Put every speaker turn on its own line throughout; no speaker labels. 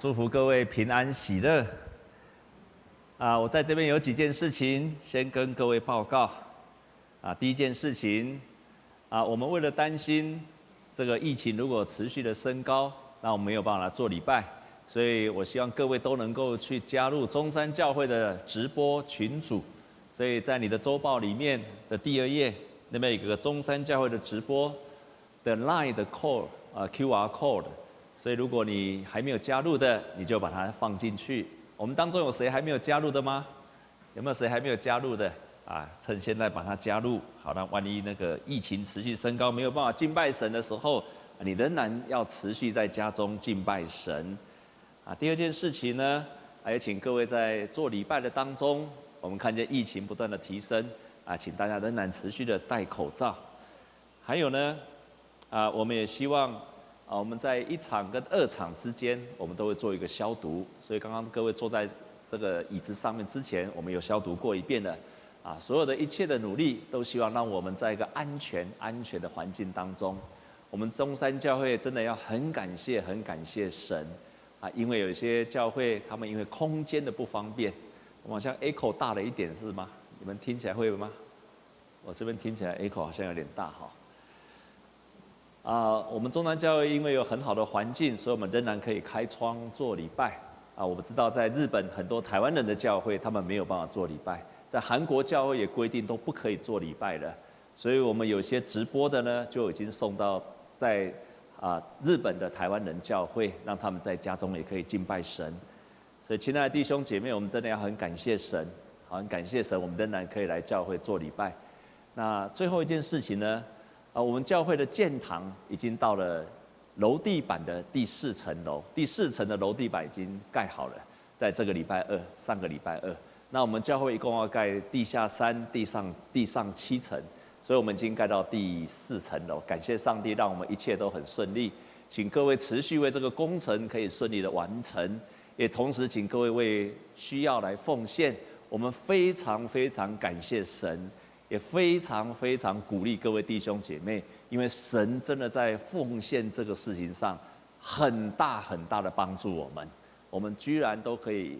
祝福各位平安喜乐。啊，我在这边有几件事情先跟各位报告。啊，第一件事情，啊，我们为了担心这个疫情如果持续的升高，那我们没有办法来做礼拜，所以我希望各位都能够去加入中山教会的直播群组。所以在你的周报里面的第二页，那边有个中山教会的直播的 Line 的 code 啊 QR code。所以，如果你还没有加入的，你就把它放进去。我们当中有谁还没有加入的吗？有没有谁还没有加入的？啊，趁现在把它加入。好，那万一那个疫情持续升高，没有办法敬拜神的时候，你仍然要持续在家中敬拜神。啊，第二件事情呢，还有请各位在做礼拜的当中，我们看见疫情不断的提升，啊，请大家仍然持续的戴口罩。还有呢，啊，我们也希望。啊，我们在一场跟二场之间，我们都会做一个消毒。所以刚刚各位坐在这个椅子上面之前，我们有消毒过一遍的。啊，所有的一切的努力，都希望让我们在一个安全、安全的环境当中。我们中山教会真的要很感谢、很感谢神。啊，因为有些教会他们因为空间的不方便，我好像 echo 大了一点是吗？你们听起来会吗？我这边听起来 echo 好像有点大哈。啊，我们中南教会因为有很好的环境，所以我们仍然可以开窗做礼拜。啊，我们知道在日本很多台湾人的教会，他们没有办法做礼拜。在韩国教会也规定都不可以做礼拜了，所以我们有些直播的呢，就已经送到在啊日本的台湾人教会，让他们在家中也可以敬拜神。所以，亲爱的弟兄姐妹，我们真的要很感谢神，很感谢神，我们仍然可以来教会做礼拜。那最后一件事情呢？啊，我们教会的建堂已经到了楼地板的第四层楼，第四层的楼地板已经盖好了，在这个礼拜二，上个礼拜二。那我们教会一共要盖地下三、地上地上七层，所以我们已经盖到第四层楼。感谢上帝，让我们一切都很顺利。请各位持续为这个工程可以顺利的完成，也同时请各位为需要来奉献。我们非常非常感谢神。也非常非常鼓励各位弟兄姐妹，因为神真的在奉献这个事情上很大很大的帮助我们，我们居然都可以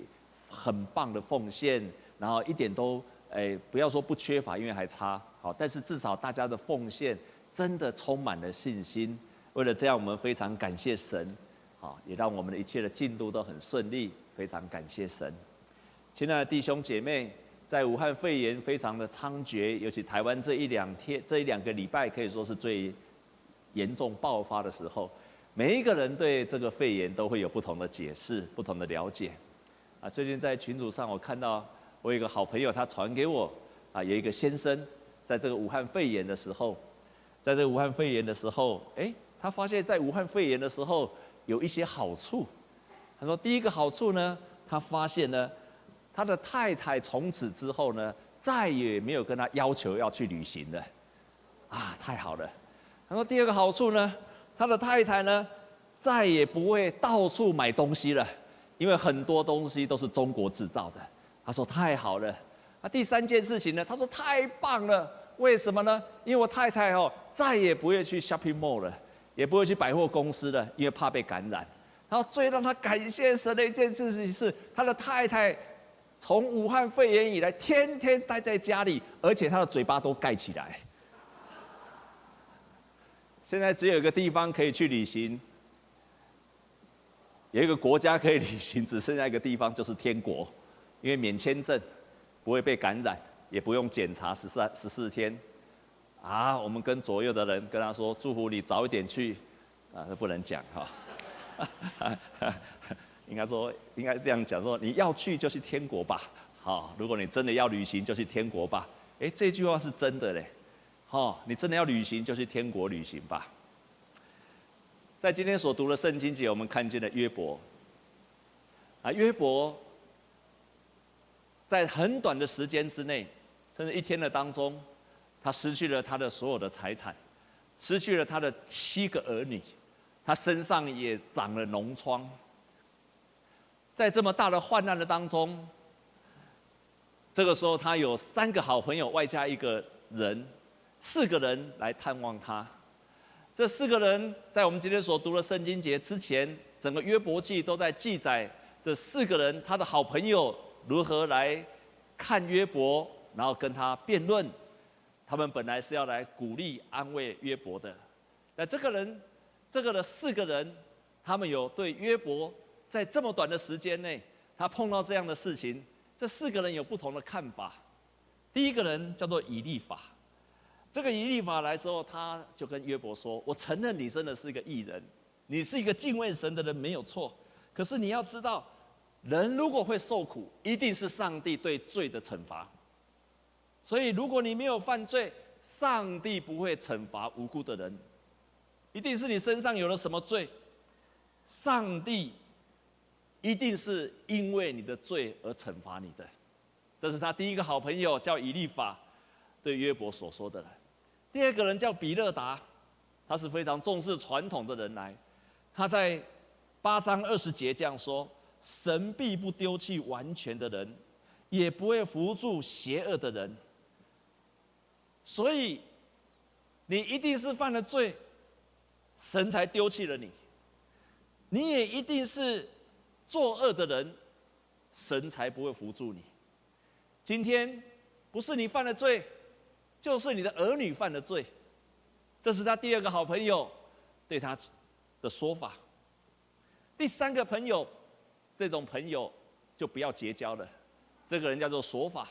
很棒的奉献，然后一点都诶不要说不缺乏，因为还差好，但是至少大家的奉献真的充满了信心。为了这样，我们非常感谢神，好，也让我们的一切的进度都很顺利，非常感谢神。亲爱的弟兄姐妹。在武汉肺炎非常的猖獗，尤其台湾这一两天、这一两个礼拜可以说是最严重爆发的时候，每一个人对这个肺炎都会有不同的解释、不同的了解。啊，最近在群组上我看到，我有一个好朋友他传给我，啊，有一个先生在这个武汉肺炎的时候，在这个武汉肺炎的时候，诶，他发现在武汉肺炎的时候有一些好处。他说第一个好处呢，他发现呢。他的太太从此之后呢，再也没有跟他要求要去旅行了，啊，太好了。他说第二个好处呢，他的太太呢，再也不会到处买东西了，因为很多东西都是中国制造的。他说太好了。那第三件事情呢，他说太棒了。为什么呢？因为我太太哦，再也不会去 shopping mall 了，也不会去百货公司了，因为怕被感染。然后最让他感谢神的一件事情是，他的太太。从武汉肺炎以来，天天待在家里，而且他的嘴巴都盖起来。现在只有一个地方可以去旅行，有一个国家可以旅行，只剩下一个地方，就是天国，因为免签证，不会被感染，也不用检查十四十四天。啊，我们跟左右的人跟他说，祝福你早一点去，啊，不能讲哈。应该说，应该这样讲说，你要去就去天国吧。好，如果你真的要旅行，就去天国吧。诶，这句话是真的嘞。好，你真的要旅行，就去天国旅行吧。在今天所读的圣经节，我们看见了约伯。啊，约伯在很短的时间之内，甚至一天的当中，他失去了他的所有的财产，失去了他的七个儿女，他身上也长了脓疮。在这么大的患难的当中，这个时候他有三个好朋友，外加一个人，四个人来探望他。这四个人在我们今天所读的圣经节之前，整个约伯记都在记载这四个人他的好朋友如何来看约伯，然后跟他辩论。他们本来是要来鼓励安慰约伯的，那这个人，这个的四个人，他们有对约伯在这么短的时间内，他碰到这样的事情，这四个人有不同的看法。第一个人叫做以利法，这个以利法来说，他就跟约伯说：“我承认你真的是一个艺人，你是一个敬畏神的人，没有错。可是你要知道，人如果会受苦，一定是上帝对罪的惩罚。所以，如果你没有犯罪，上帝不会惩罚无辜的人，一定是你身上有了什么罪，上帝一定是因为你的罪而惩罚你的。”这是他第一个好朋友，叫以利法，对约伯所说的。第二个人叫比勒达，他是非常重视传统的人来。他在八章二十节这样说：“神必不丢弃完全的人，也不会扶助邪恶的人。”所以，你一定是犯了罪，神才丢弃了你；你也一定是作恶的人，神才不会扶助你。今天不是你犯了罪，就是你的儿女犯了罪。这是他第二个好朋友对他的说法。第三个朋友，这种朋友就不要结交了。这个人叫做索法，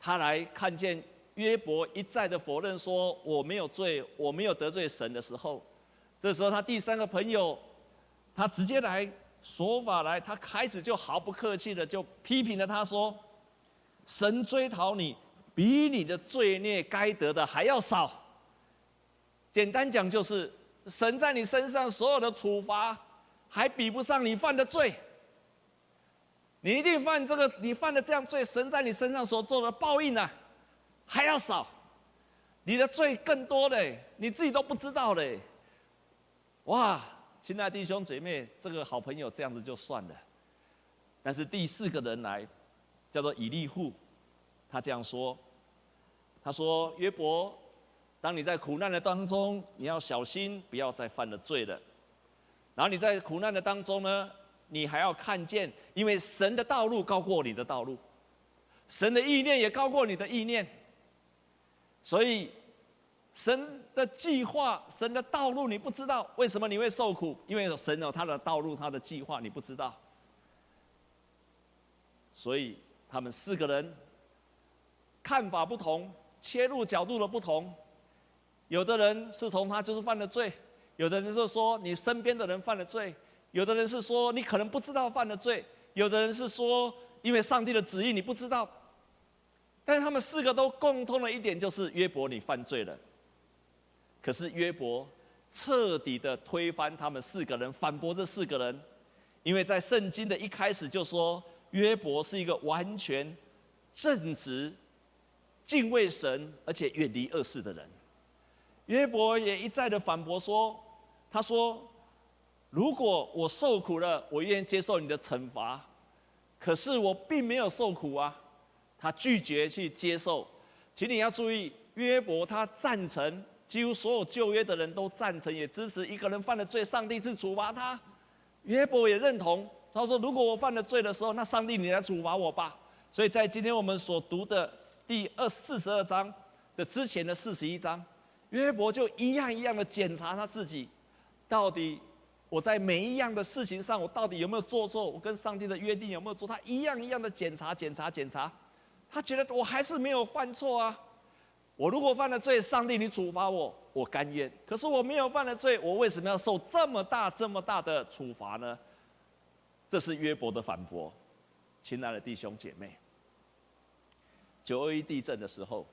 他来看见约伯一再的否认说我没有罪，我没有得罪神的时候，这时候他第三个朋友，他直接来说法来，他开始就毫不客气的就批评了他说。神追讨你，比你的罪孽该得的还要少。简单讲就是，神在你身上所有的处罚，还比不上你犯的罪。你一定犯这个，你犯的这样罪，神在你身上所做的报应呢，还要少。你的罪更多嘞，你自己都不知道嘞。哇，亲爱弟兄姐妹，这个好朋友这样子就算了，但是第四个人来。叫做以利户，他这样说：“他说约伯，当你在苦难的当中，你要小心，不要再犯了罪了。然后你在苦难的当中呢，你还要看见，因为神的道路高过你的道路，神的意念也高过你的意念。所以神的计划、神的道路你不知道，为什么你会受苦？因为神有他的道路、他的计划，你不知道。所以。”他们四个人看法不同，切入角度的不同。有的人是从他就是犯了罪，有的人是说你身边的人犯了罪，有的人是说你可能不知道犯了罪，有的人是说因为上帝的旨意你不知道。但是他们四个都共通的一点就是约伯你犯罪了。可是约伯彻底的推翻他们四个人，反驳这四个人，因为在圣经的一开始就说。约伯是一个完全正直、敬畏神，而且远离恶事的人。约伯也一再的反驳说：“他说，如果我受苦了，我愿意接受你的惩罚。可是我并没有受苦啊。”他拒绝去接受。请你要注意，约伯他赞成，几乎所有旧约的人都赞成，也支持一个人犯了罪，上帝是处罚他。约伯也认同。他说：“如果我犯了罪的时候，那上帝你来处罚我吧。”所以在今天我们所读的第二四十二章的之前的四十一章，约伯就一样一样的检查他自己，到底我在每一样的事情上，我到底有没有做错？我跟上帝的约定有没有做？他一样一样的检查、检查、检查。他觉得我还是没有犯错啊。我如果犯了罪，上帝你处罚我，我甘愿。可是我没有犯了罪，我为什么要受这么大、这么大的处罚呢？这是约伯的反驳，亲爱的弟兄姐妹。九二一地震的时候，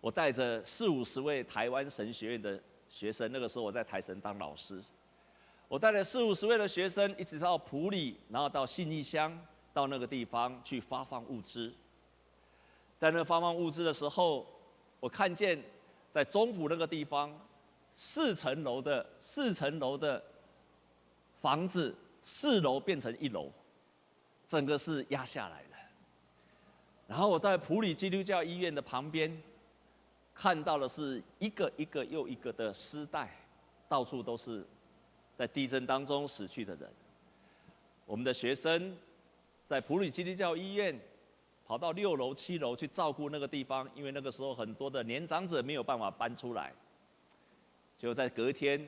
我带着四五十位台湾神学院的学生，那个时候我在台神当老师，我带了四五十位的学生，一直到埔里，然后到信义乡，到那个地方去发放物资。在那发放物资的时候，我看见在中埔那个地方，四层楼的四层楼的房子。四楼变成一楼，整个是压下来了。然后我在普里基督教医院的旁边，看到的是一个一个又一个的尸袋，到处都是在地震当中死去的人。我们的学生在普里基督教医院跑到六楼、七楼去照顾那个地方，因为那个时候很多的年长者没有办法搬出来。就在隔天，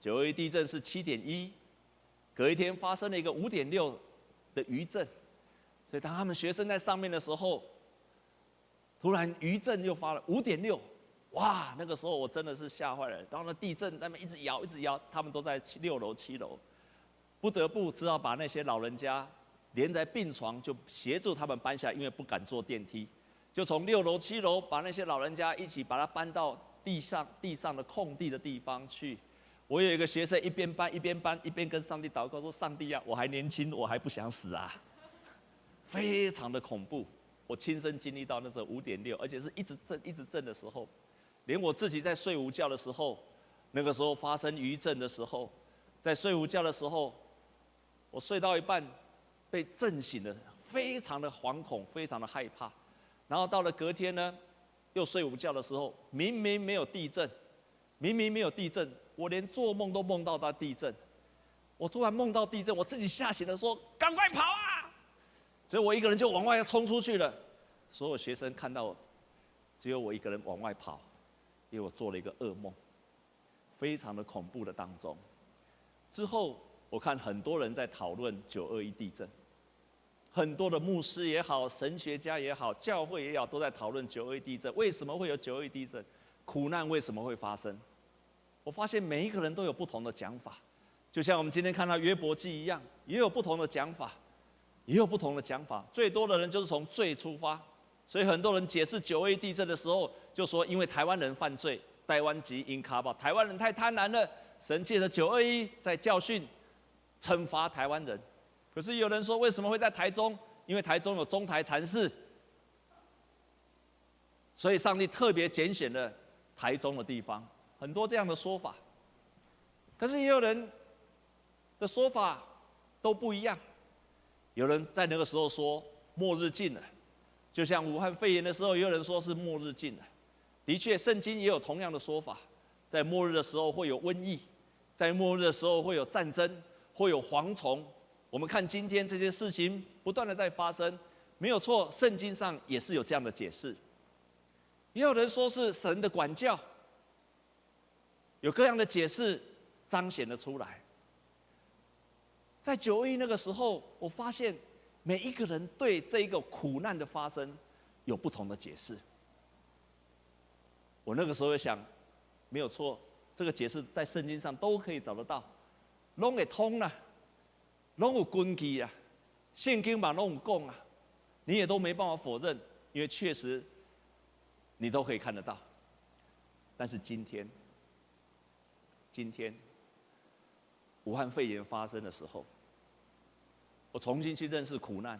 九一地震是七点一，隔一天发生了一个五点六的余震，所以当他们学生在上面的时候，突然余震又发了五点六，哇！那个时候我真的是吓坏了。然后那地震那边一直摇，一直摇，他们都在七六楼、七楼，不得不只好把那些老人家连在病床，就协助他们搬下，因为不敢坐电梯，就从六楼、七楼把那些老人家一起把他搬到。地上地上的空地的地方去，我有一个学生一边搬一边搬一边跟上帝祷告说：“上帝呀、我还年轻，我还不想死啊！”非常的恐怖，我亲身经历到那时候五点六，而且是一直震一直震的时候，连我自己在睡午觉的时候，那个时候发生余震的时候，在睡午觉的时候，我睡到一半被震醒了，非常的惶恐，非常的害怕，然后到了隔天呢。又睡午觉的时候，明明没有地震，明明没有地震，我连做梦都梦到他地震。我突然梦到地震，我自己吓醒了，说：“赶快跑啊！”所以我一个人就往外冲出去了。所有学生看到，只有我一个人往外跑，因为我做了一个噩梦，非常的恐怖的当中。之后我看很多人在讨论九二一地震。很多的牧师也好，神学家也好，教会也好，都在讨论九二一地震。为什么会有九二一地震？苦难为什么会发生？我发现每一个人都有不同的讲法，就像我们今天看到约伯记一样，也有不同的讲法，也有不同的讲法。最多的人就是从罪出发，所以很多人解释九二一地震的时候，就说因为台湾人犯罪，台湾籍因卡宝，台湾人太贪婪了，神借着九二一在教训、惩罚台湾人。可是有人说，为什么会在台中？因为台中有中台禅寺，所以上帝特别拣选了台中的地方。很多这样的说法，可是也有人的说法都不一样。有人在那个时候说末日近了，就像武汉肺炎的时候，也有人说是末日近了。的确，圣经也有同样的说法，在末日的时候会有瘟疫，在末日的时候会有战争，会有蝗虫。我们看今天这些事情不断的在发生，没有错，圣经上也是有这样的解释。也有人说是神的管教，有各样的解释彰显了出来。在九一那个时候，我发现每一个人对这一个苦难的发生有不同的解释。我那个时候想，没有错，这个解释在圣经上都可以找得到，拢会通了。拢有根据啊，圣经嘛拢有讲啊，你也都没办法否认，因为确实你都可以看得到。但是今天，今天武汉肺炎发生的时候，我重新去认识苦难。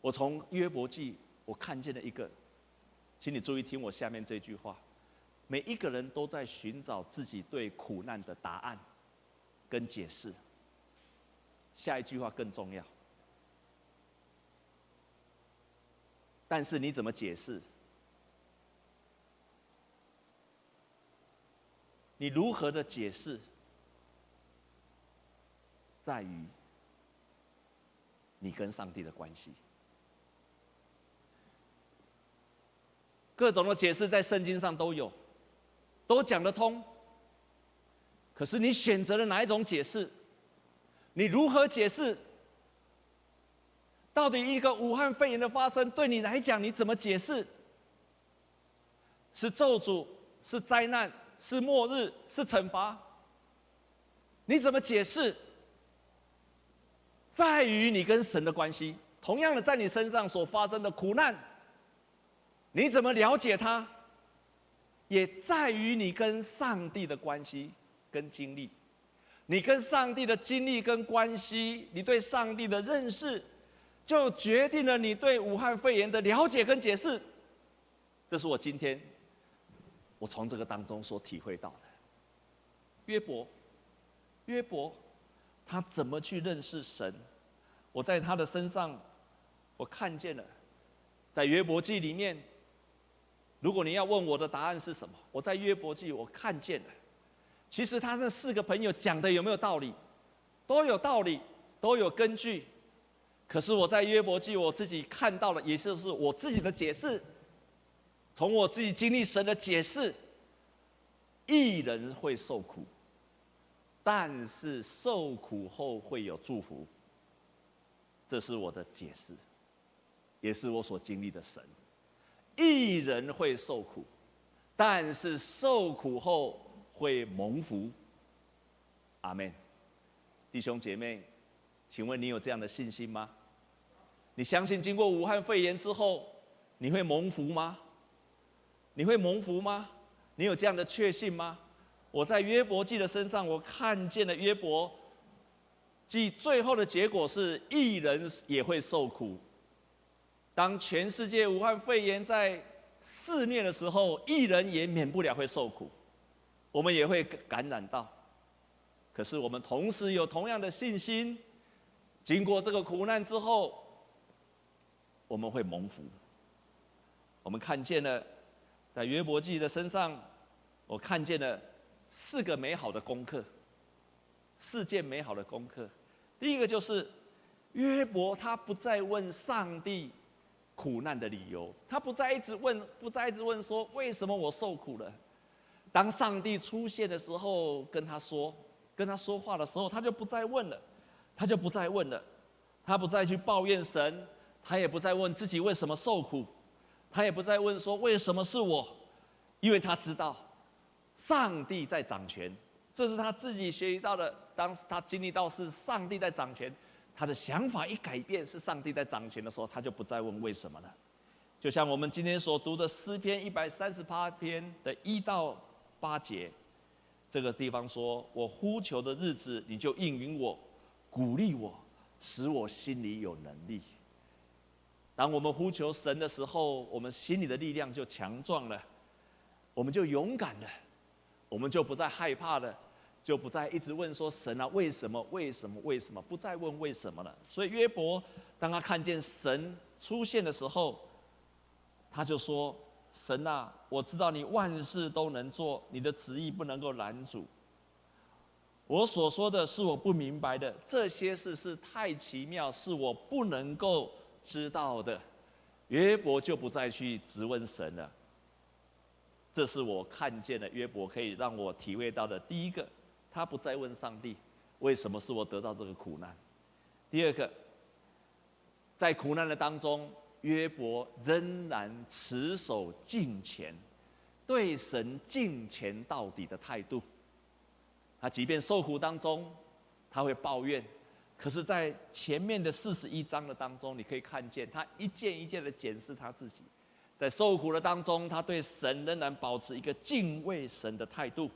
我从约伯记，我看见了一个，请你注意听我下面这句话：每一个人都在寻找自己对苦难的答案跟解释。下一句话更重要，但是你怎么解释？你如何的解释，在于你跟上帝的关系。各种的解释在圣经上都有，都讲得通。可是你选择了哪一种解释？你如何解释？到底一个武汉肺炎的发生对你来讲，你怎么解释？是咒诅，是灾难，是末日，是惩罚？你怎么解释？在于你跟神的关系。同样的，在你身上所发生的苦难，你怎么了解它？也在于你跟上帝的关系跟经历。你跟上帝的经历跟关系，你对上帝的认识，就决定了你对武汉肺炎的了解跟解释。这是我今天我从这个当中所体会到的。约伯，约伯，他怎么去认识神？我在他的身上，我看见了，在约伯记里面，如果你要问我的答案是什么，我在约伯记我看见了。其实他那四个朋友讲的有没有道理？都有道理，都有根据。可是我在约伯记我自己看到了，也就是我自己的解释，从我自己经历神的解释，一人会受苦，但是受苦后会有祝福。这是我的解释，也是我所经历的神。一人会受苦，但是受苦后会蒙福。阿门。弟兄姐妹，请问你有这样的信心吗？你相信经过武汉肺炎之后，你会蒙福吗？你会蒙福吗？你有这样的确信吗？我在约伯记的身上，我看见了约伯记最后的结果是一人也会受苦。当全世界武汉肺炎在肆虐的时候，一人也免不了会受苦，我们也会感染到。可是我们同时有同样的信心，经过这个苦难之后，我们会蒙福。我们看见了，在约伯记的身上，我看见了四个美好的功课，四件美好的功课。第一个就是约伯他不再问上帝。苦难的理由，他不再一直问，不再一直问说为什么我受苦了。当上帝出现的时候，跟他说，跟他说话的时候，他就不再问了，他就不再问了，他不再去抱怨神，他也不再问自己为什么受苦，他也不再问说为什么是我，因为他知道上帝在掌权，这是他自己学习到的。当时他经历到是上帝在掌权。他的想法一改变，是上帝在掌权的时候，他就不再问为什么了。就像我们今天所读的诗篇一百三十八篇的一到八节，这个地方说：“我呼求的日子，你就应允我，鼓励我，使我心里有能力。”当我们呼求神的时候，我们心里的力量就强壮了，我们就勇敢了，我们就不再害怕了。就不再一直问说神啊，为什么？为什么？为什么？不再问为什么了。所以约伯当他看见神出现的时候，他就说：“神啊，我知道你万事都能做，你的旨意不能够拦阻。我所说的是我不明白的，这些事是太奇妙，是我不能够知道的。”约伯就不再去质问神了。这是我看见的约伯可以让我体会到的第一个。他不再问上帝，为什么是我得到这个苦难？第二个，在苦难的当中，约伯仍然持守敬虔，对神敬虔到底的态度。他即便受苦当中，他会抱怨，可是，在前面的四十一章的当中，你可以看见他一件一件的检视他自己，在受苦的当中，他对神仍然保持一个敬畏神的态度。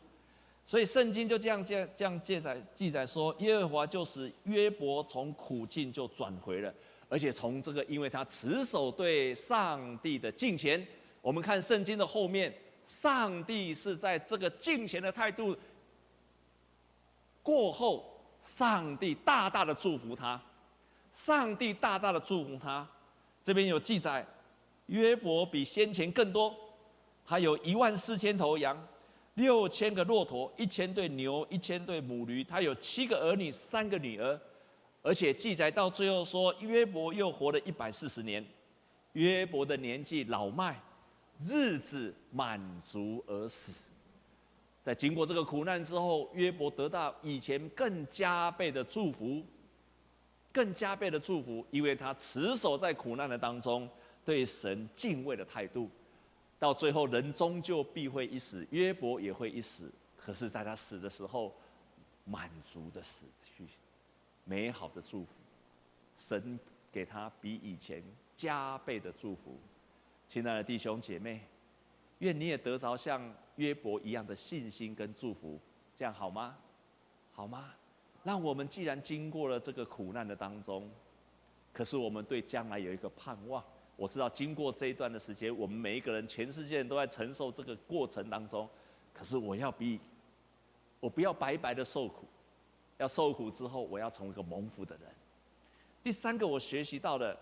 所以圣经就这样这样这样记载记载说，耶和华就使约伯从苦境就转回了，而且从这个，因为他持守对上帝的敬虔，我们看圣经的后面，上帝是在这个敬虔的态度过后，上帝大大的祝福他，上帝大大的祝福他。这边有记载，约伯比先前更多，他有一万四千头羊。六千个骆驼，一千对牛，一千对母驴，他有七个儿女，三个女儿，而且记载到最后说，约伯又活了一百四十年。约伯的年纪老迈，日子满足而死。在经过这个苦难之后，约伯得到以前更加倍的祝福，更加倍的祝福，因为他持守在苦难的当中，对神敬畏的态度。到最后，人终究必会一死，约伯也会一死。可是，在他死的时候，满足的死，美好的祝福，神给他比以前加倍的祝福。亲爱的弟兄姐妹，愿你也得着像约伯一样的信心跟祝福，这样好吗？好吗？让我们既然经过了这个苦难的当中，可是我们对将来有一个盼望。我知道，经过这一段的时间，我们每一个人，全世界都在承受这个过程当中。可是，我要比，我不要白白的受苦，要受苦之后，我要成为一个蒙福的人。第三个，我学习到的，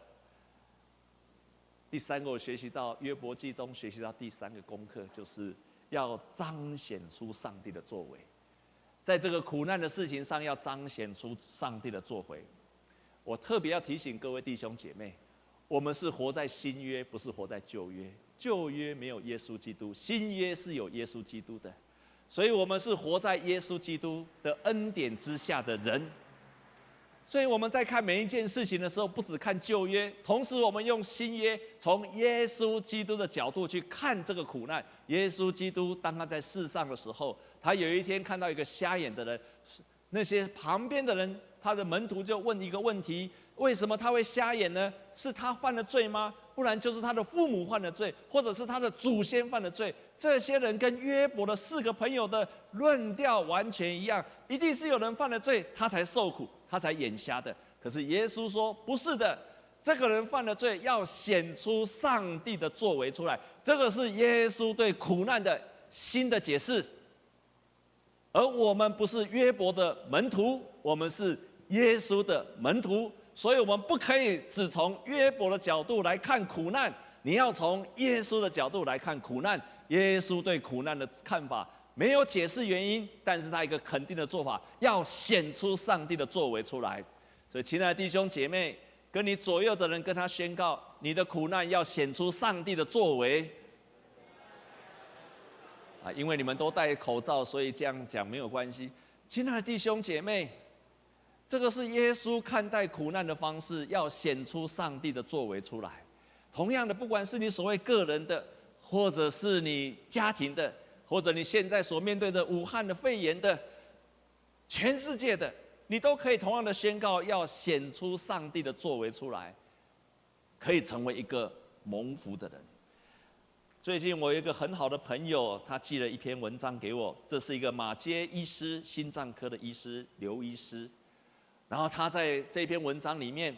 第三个，我学习到约伯记中学习到第三个功课，就是要彰显出上帝的作为。在这个苦难的事情上要彰显出上帝的作为。我特别要提醒各位弟兄姐妹，我们是活在新约，不是活在旧约。旧约没有耶稣基督，新约是有耶稣基督的，所以我们是活在耶稣基督的恩典之下的人。所以我们在看每一件事情的时候，不只看旧约，同时我们用新约，从耶稣基督的角度去看这个苦难。耶稣基督当他在世上的时候，他有一天看到一个瞎眼的人，那些旁边的人，他的门徒就问一个问题：为什么他会瞎眼呢？是他犯了罪吗？不然就是他的父母犯了罪，或者是他的祖先犯了罪。这些人跟约伯的四个朋友的论调完全一样，一定是有人犯了罪，他才受苦。他才眼瞎的，可是耶稣说不是的，这个人犯了罪，要显出上帝的作为出来。这个是耶稣对苦难的新的解释。而我们不是约伯的门徒，我们是耶稣的门徒，所以我们不可以只从约伯的角度来看苦难，你要从耶稣的角度来看苦难。耶稣对苦难的看法。没有解释原因，但是他一个肯定的做法，要显出上帝的作为出来。所以，亲爱的弟兄姐妹，跟你左右的人跟他宣告：你的苦难要显出上帝的作为。啊，因为你们都戴口罩，所以这样讲没有关系。亲爱的弟兄姐妹，这个是耶稣看待苦难的方式，要显出上帝的作为出来。同样的，不管是你所谓个人的，或者是你家庭的。或者你现在所面对的武汉的肺炎的，全世界的，你都可以同样的宣告，要显出上帝的作为出来，可以成为一个蒙福的人。最近我有一个很好的朋友，他寄了一篇文章给我，这是一个马街医师，心脏科的医师刘医师，然后他在这篇文章里面，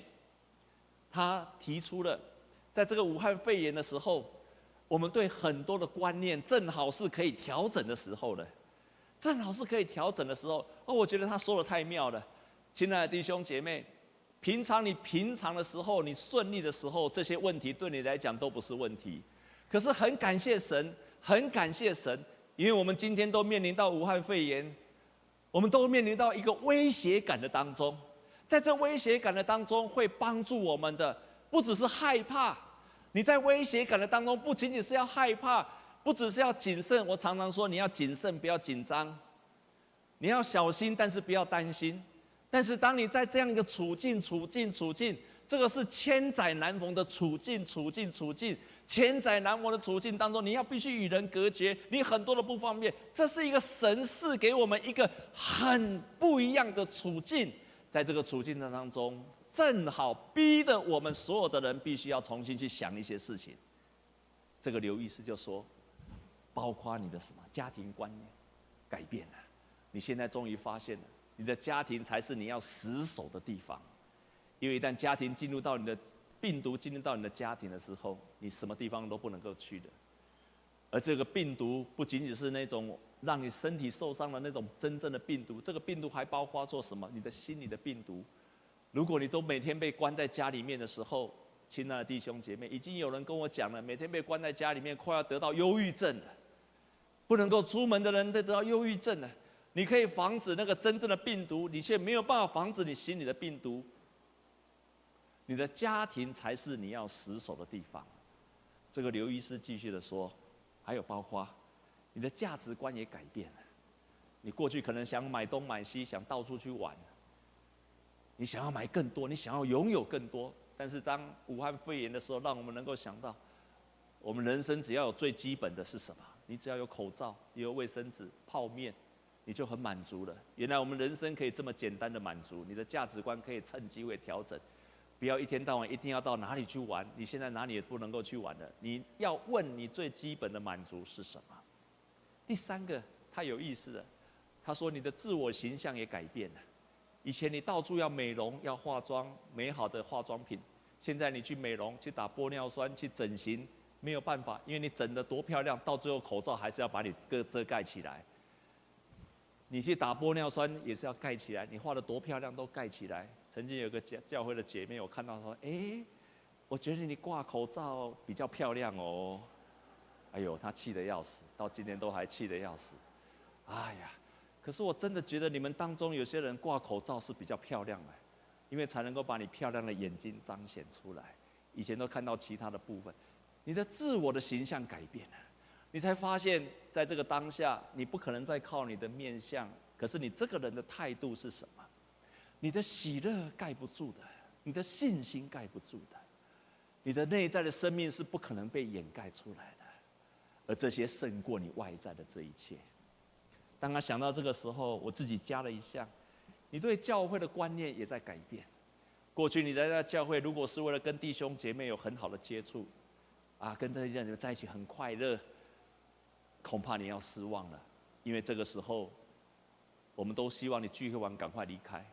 他提出了，在这个武汉肺炎的时候。我们对很多的观念正好是可以调整的时候了，正好是可以调整的时候。哦，我觉得他说的太妙了，亲爱的弟兄姐妹，平常你平常的时候，你顺利的时候，这些问题对你来讲都不是问题。可是很感谢神，很感谢神，因为我们今天都面临到武汉肺炎，我们都面临到一个威胁感的当中，在这威胁感的当中，会帮助我们的不只是害怕。你在威胁感的当中，不仅仅是要害怕，不只是要谨慎。我常常说，你要谨慎，不要紧张；你要小心，但是不要担心。但是，当你在这样一个处境、处境、处境，这个是千载难逢的处境、处境、处境，千载难逢的处境当中，你要必须与人隔绝，你很多的不方便。这是一个神赐给我们一个很不一样的处境，在这个处境的当中。正好逼得我们所有的人必须要重新去想一些事情。这个刘医师就说，包括你的什么家庭观念改变了，你现在终于发现了，你的家庭才是你要死守的地方，因为一旦家庭进入到你的病毒进入到你的家庭的时候，你什么地方都不能够去的。而这个病毒不仅仅是那种让你身体受伤的那种真正的病毒，这个病毒还包括做什么？你的心里的病毒。如果你都每天被关在家里面的时候，亲爱的弟兄姐妹，已经有人跟我讲了，每天被关在家里面，快要得到忧郁症了。不能够出门的人都得到忧郁症了。你可以防止那个真正的病毒，你却没有办法防止你心里的病毒。你的家庭才是你要死守的地方。这个刘医师继续的说，还有包括你的价值观也改变了。你过去可能想买东买西，想到处去玩。你想要买更多，你想要拥有更多，但是当武汉肺炎的时候，让我们能够想到，我们人生只要有最基本的是什么？你只要有口罩、有卫生纸、泡面，你就很满足了。原来我们人生可以这么简单的满足，你的价值观可以趁机会调整，不要一天到晚一定要到哪里去玩。你现在哪里也不能够去玩了，你要问你最基本的满足是什么？第三个太有意思了，他说你的自我形象也改变了。以前你到处要美容、要化妆、美好的化妆品，现在你去美容、去打玻尿酸、去整形，没有办法，因为你整得多漂亮，到最后口罩还是要把你遮遮盖起来。你去打玻尿酸也是要盖起来，你画得多漂亮都盖起来。曾经有个教教会的姐妹，我看到说：“哎，我觉得你挂口罩比较漂亮哦。”哎呦，她气得要死，到今天都还气得要死。哎呀！可是我真的觉得你们当中有些人挂口罩是比较漂亮的，因为才能够把你漂亮的眼睛彰显出来。以前都看到其他的部分，你的自我的形象改变了，你才发现在这个当下，你不可能再靠你的面相，可是你这个人的态度是什么？你的喜乐盖不住的，你的信心盖不住的，你的内在的生命是不可能被掩盖出来的，而这些胜过你外在的这一切。当他想到这个时候，我自己加了一项：你对教会的观念也在改变。过去你在那教会，如果是为了跟弟兄姐妹有很好的接触，啊，跟这些人在一起很快乐，恐怕你要失望了，因为这个时候，我们都希望你聚会完赶快离开，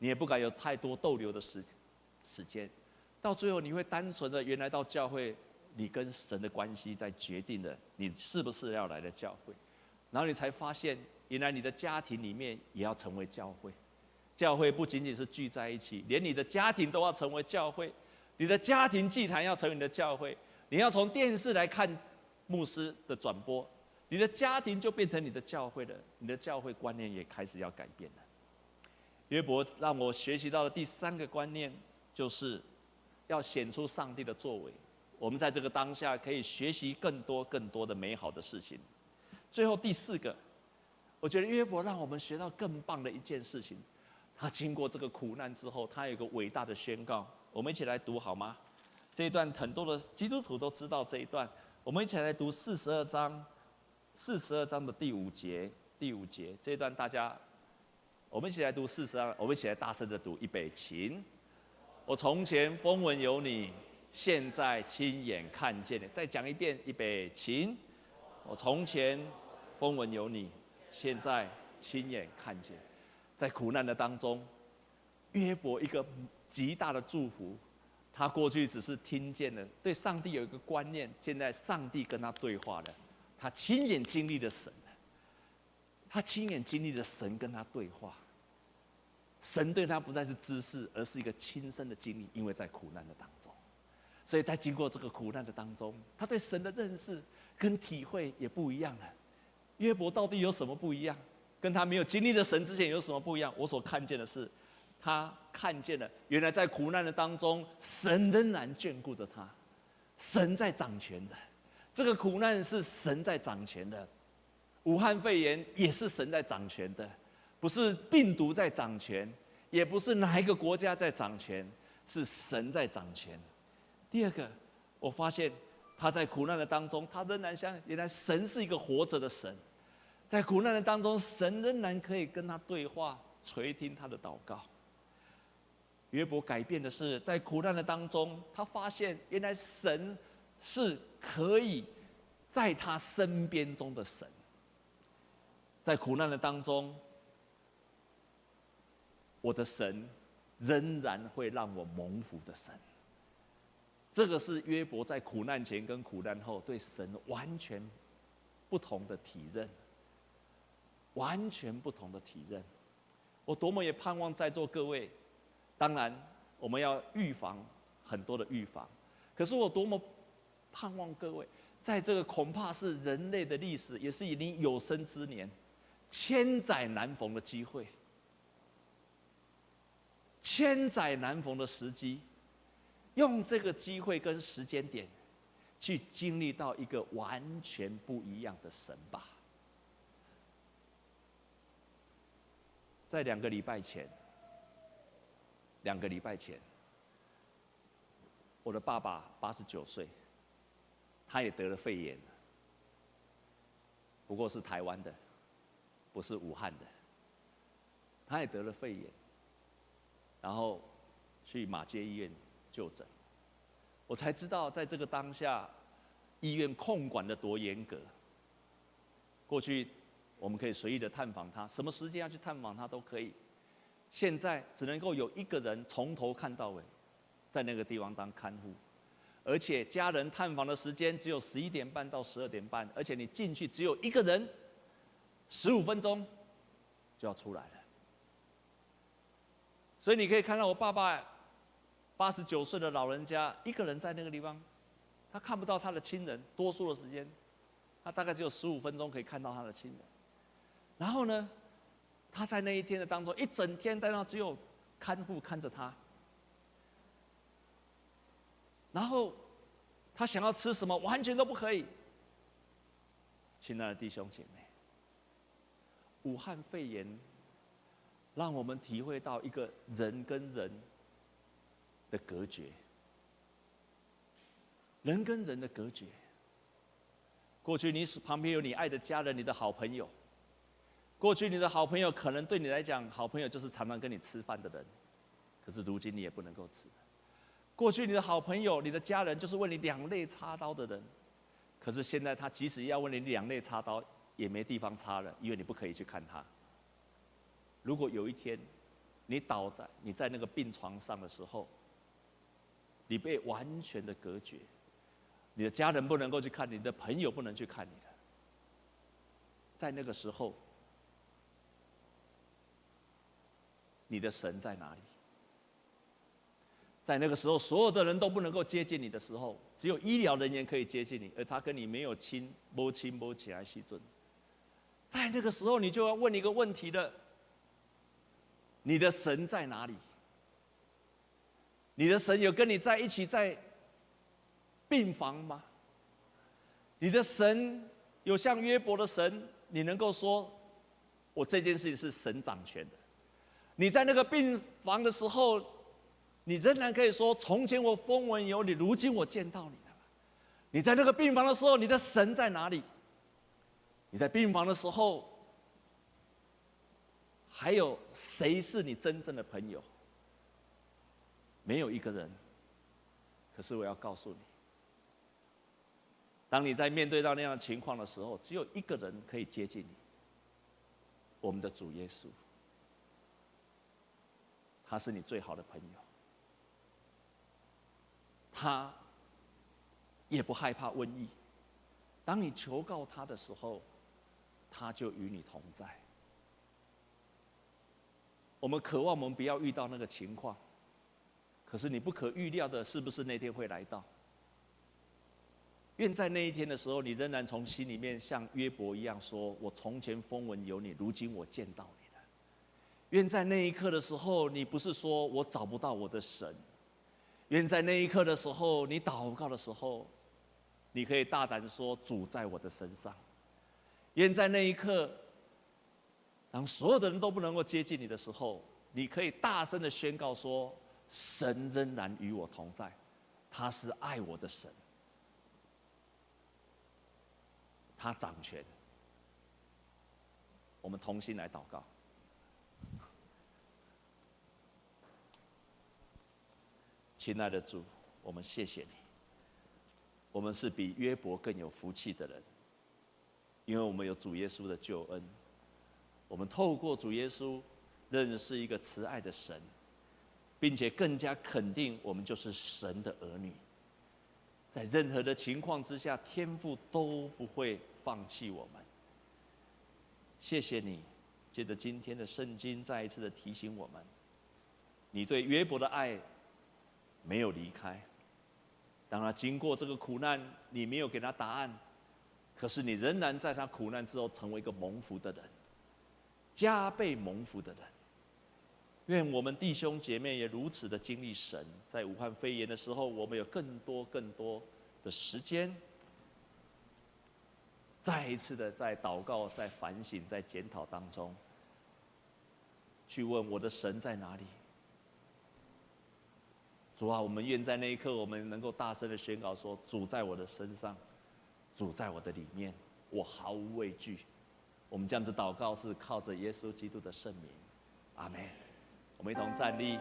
你也不敢有太多逗留的时时间，到最后你会单纯的原来到教会，你跟神的关系在决定了你是不是要来的教会。然后你才发现，原来你的家庭里面也要成为教会。教会不仅仅是聚在一起，连你的家庭都要成为教会。你的家庭祭坛要成为你的教会。你要从电视来看牧师的转播，你的家庭就变成你的教会了。你的教会观念也开始要改变了。约伯让我学习到的第三个观念，就是要显出上帝的作为。我们在这个当下可以学习更多更多的美好的事情。最后第四个，我觉得约伯让我们学到更棒的一件事情。他经过这个苦难之后，他有一个伟大的宣告。我们一起来读好吗？这一段很多的基督徒都知道这一段。我们一起来读四十二章，四十二章的第五节，第五节这一段大家，我们一起来读四十二，我们一起来大声的读，预备起。我从前风闻有你，现在亲眼看见你。再讲一遍，预备起。我从前风闻有你，现在亲眼看见，在苦难的当中，约伯一个极大的祝福。他过去只是听见了，对上帝有一个观念，现在上帝跟他对话了，他亲眼经历了神，他亲眼经历了神跟他对话。神对他不再是知识，而是一个亲身的经历，因为在苦难的当中，所以在经过这个苦难的当中，他对神的认识。跟体会也不一样了。约伯到底有什么不一样？跟他没有经历的神之前有什么不一样？我所看见的是，他看见了原来在苦难的当中，神仍然眷顾着他，神在掌权的。这个苦难是神在掌权的，武汉肺炎也是神在掌权的，不是病毒在掌权，也不是哪一个国家在掌权，是神在掌权。第二个，我发现。他在苦难的当中，他仍然相，原来神是一个活着的神，在苦难的当中，神仍然可以跟他对话，垂听他的祷告。约伯改变的是，在苦难的当中，他发现原来神是可以在他身边中的神，在苦难的当中，我的神仍然会让我蒙福的神。这个是约伯在苦难前跟苦难后对神完全不同的体认，完全不同的体认。我多么也盼望在座各位，当然我们要预防很多的预防，可是我多么盼望各位，在这个恐怕是人类的历史，也是已经有生之年千载难逢的机会，千载难逢的时机。用这个机会跟时间点，去经历到一个完全不一样的神吧。在两个礼拜前，两个礼拜前，我的爸爸八十九岁，他也得了肺炎，不过是台湾的，不是武汉的，他也得了肺炎，然后去马街医院。就诊，我才知道，在这个当下，医院控管的多严格。过去我们可以随意的探访他，什么时间要去探访他都可以。现在只能够有一个人从头看到尾，在那个地方当看护，而且家人探访的时间只有十一点半到十二点半，而且你进去只有一个人，十五分钟就要出来了。所以你可以看到我爸爸。八十九岁的老人家一个人在那个地方，他看不到他的亲人，多数的时间，他大概只有十五分钟可以看到他的亲人。然后呢，他在那一天的当中，一整天在那只有看护看着他。然后他想要吃什么，完全都不可以。亲爱的弟兄姐妹，武汉肺炎让我们体会到一个人跟人的隔绝，人跟人的隔绝。过去你旁边有你爱的家人，你的好朋友。过去你的好朋友可能对你来讲，好朋友就是常常跟你吃饭的人，可是如今你也不能够吃。过去你的好朋友、你的家人就是为你两肋插刀的人，可是现在他即使要为你两肋插刀，也没地方插了，因为你不可以去看他。如果有一天你倒在你在那个病床上的时候，你被完全的隔绝。你的家人不能够去看你，的朋友不能去看你的。在那个时候，你的神在哪里？在那个时候，所有的人都不能够接近你的时候，只有医疗人员可以接近你，而他跟你没有亲，摸亲摸起来细尊。在那个时候，你就要问一个问题的：你的神在哪里？你的神有跟你在一起在？病房吗？你的神有像约伯的神，你能够说，我这件事情是神掌权的。你在那个病房的时候，你仍然可以说，从前我风闻有你，如今我见到你了。你在那个病房的时候，你的神在哪里？你在病房的时候，还有谁是你真正的朋友？没有一个人。可是我要告诉你。当你在面对到那样的情况的时候，只有一个人可以接近你，我们的主耶稣，他是你最好的朋友，他也不害怕瘟疫，当你求告他的时候，他就与你同在。我们渴望我们不要遇到那个情况，可是你不可预料的是不是那天会来到？愿在那一天的时候，你仍然从心里面像约伯一样说：“我从前风闻有你，如今我见到你了。”愿在那一刻的时候，你不是说我找不到我的神。愿在那一刻的时候，你祷告的时候，你可以大胆说：“主在我的身上。”愿在那一刻，当所有的人都不能够接近你的时候，你可以大声的宣告说：“神仍然与我同在，他是爱我的神。”他掌权，我们同心来祷告。亲爱的主，我们谢谢你。我们是比约伯更有福气的人，因为我们有主耶稣的救恩。我们透过主耶稣认识一个慈爱的神，并且更加肯定我们就是神的儿女。在任何的情况之下，天父都不会。放弃我们，谢谢你。借着今天的圣经，再一次的提醒我们，你对约伯的爱没有离开。当他经过这个苦难，你没有给他答案，可是你仍然在他苦难之后成为一个蒙福的人，加倍蒙福的人。愿我们弟兄姐妹也如此的经历神。在武汉肺炎的时候，我们有更多更多的时间。再一次的在祷告、在反省、在检讨当中，去问我的神在哪里？主啊，我们愿在那一刻，我们能够大声的宣告说：主在我的身上，主在我的里面，我毫无畏惧。我们这样子祷告，是靠着耶稣基督的圣名。阿门。我们一同站立。